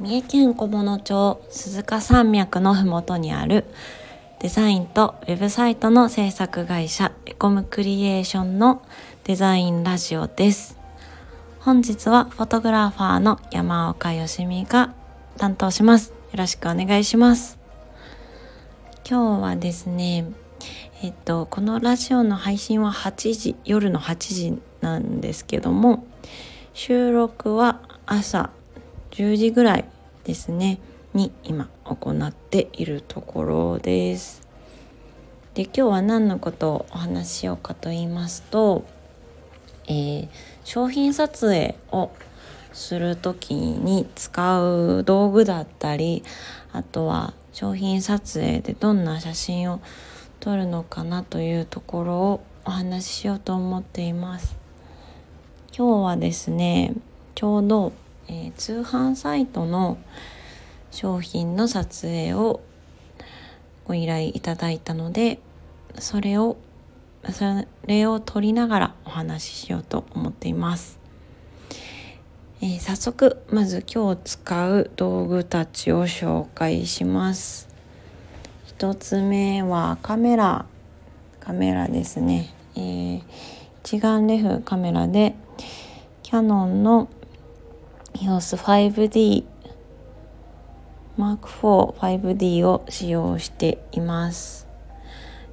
三重県菰野町鈴鹿山脈のふもとにあるデザインとウェブサイトの制作会社エコムクリエーションのデザインラジオです。本日はフォトグラファーの山岡よしみが担当します。よろしくお願いします。今日はですねえっとこのラジオの配信は8時夜の8時なんですけども収録は朝10時ぐらいですねに今行っているところです。で今日は何のことをお話ししようかと言いますと、えー、商品撮影をする時に使う道具だったりあとは商品撮影でどんな写真を撮るのかなというところをお話ししようと思っています。今日はですねちょうど、えー、通販サイトの商品の撮影をご依頼いただいたのでそれをそれを撮りながらお話ししようと思っています、えー、早速まず今日使う道具たちを紹介します。一つ目はカメラ。カメラですね、えー、一眼レフカメラでキャノンの EOS 5D Mark IV 5D を使用しています。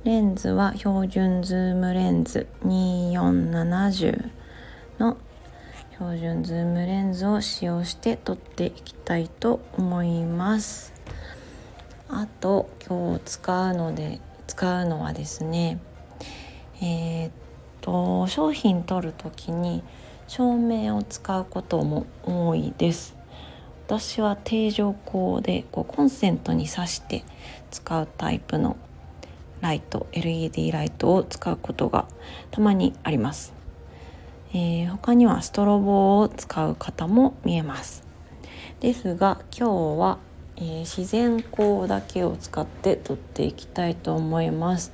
レンズは標準ズームレンズ2470の標準ズームレンズを使用して撮っていきたいと思います。あと今日使うので使うのはですねえー、っと商品撮る時に照明を使うことも多いです。私は定常光でこうコンセントに挿して使うタイプのライト LED ライトを使うことがたまにあります、えー、他にはストロボを使う方も見えます。ですが今日は、えー、自然光だけを使って撮っていきたいと思います。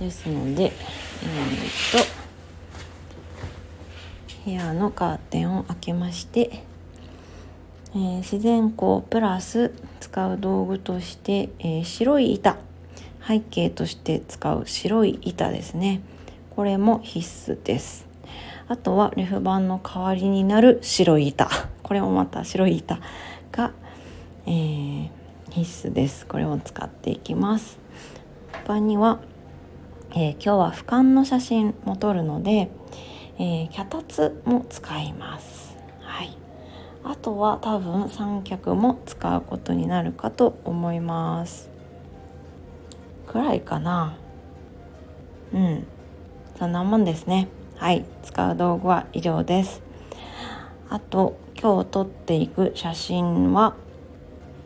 ですのでえー、っと部屋のカーテンを開けましてえー、自然光プラス使う道具として、えー、白い板背景として使う白い板ですね。これも必須です。あとはレフ板の代わりになる白い板。これもまた白い板が、えー、必須です。これを使っていきます。他には、え今日は俯瞰の写真も撮るので、えー脚立も使います。はい。あとは多分三脚も使うことになるかと思います。くらいかな。うん。そんなもんですね。はい。使う道具は以上です。あと今日撮っていく写真は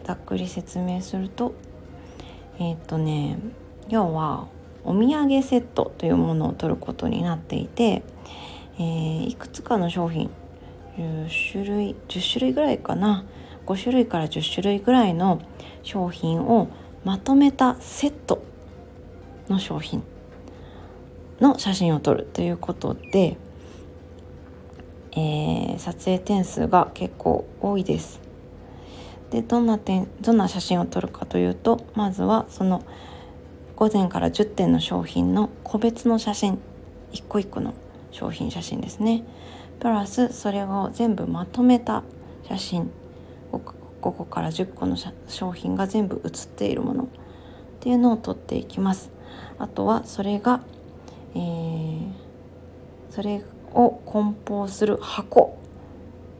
ざっくり説明するとえっ、とね今日はお土産セットというものを撮ることになっていて、えー、いくつかの商品10種類10種類ぐらいかな5種類から10種類ぐらいの商品をまとめたセットの商品の写真を撮るということで、えー、撮影点数が結構多いです。でどんな点どんな写真を撮るかというとまずはその5点から10点の商品の個別の写真一個一個の商品写真ですね。プラスそれを全部まとめた写真。5個から10個の商品が全部写っているもの。っていうのを撮っていきます。あとはそれが、えー、それを梱包する箱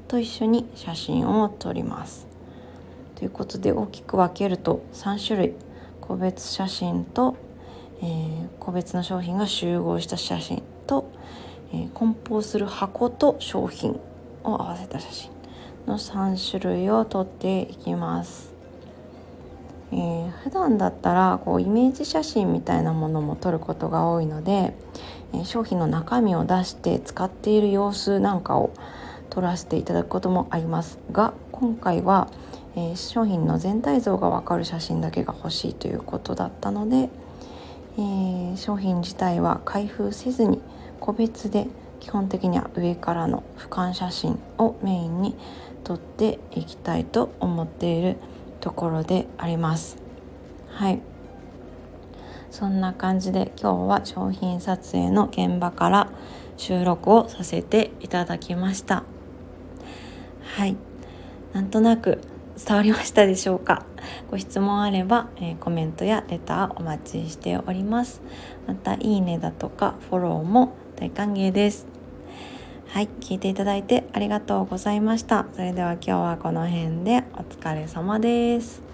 と一緒に写真を撮ります。ということで大きく分けると3種類。個別写真と、えー、個別の商品が集合した写真とえ梱包する箱と商品を合わせた写真の3種類を撮っていきます。えー、普段だったらこうイメージ写真みたいなものも撮ることが多いので、え、商品の中身を出して使っている様子なんかを撮らせていただくこともありますが今回は、え、商品の全体像がわかる写真だけが欲しいということだったので、え商品自体は開封せずに個別で基本的には上からの俯瞰写真をメインに撮っていきたいと思っているところであります。はい。そんな感じで今日は商品撮影の現場から収録をさせていただきました。はい。なんとなく伝わりましたでしょうか？ご質問あれば、えー、コメントやレターお待ちしております。またいいねだとかフォローも大歓迎です。はい聞いていただいてありがとうございました。それでは今日はこの辺でお疲れ様です。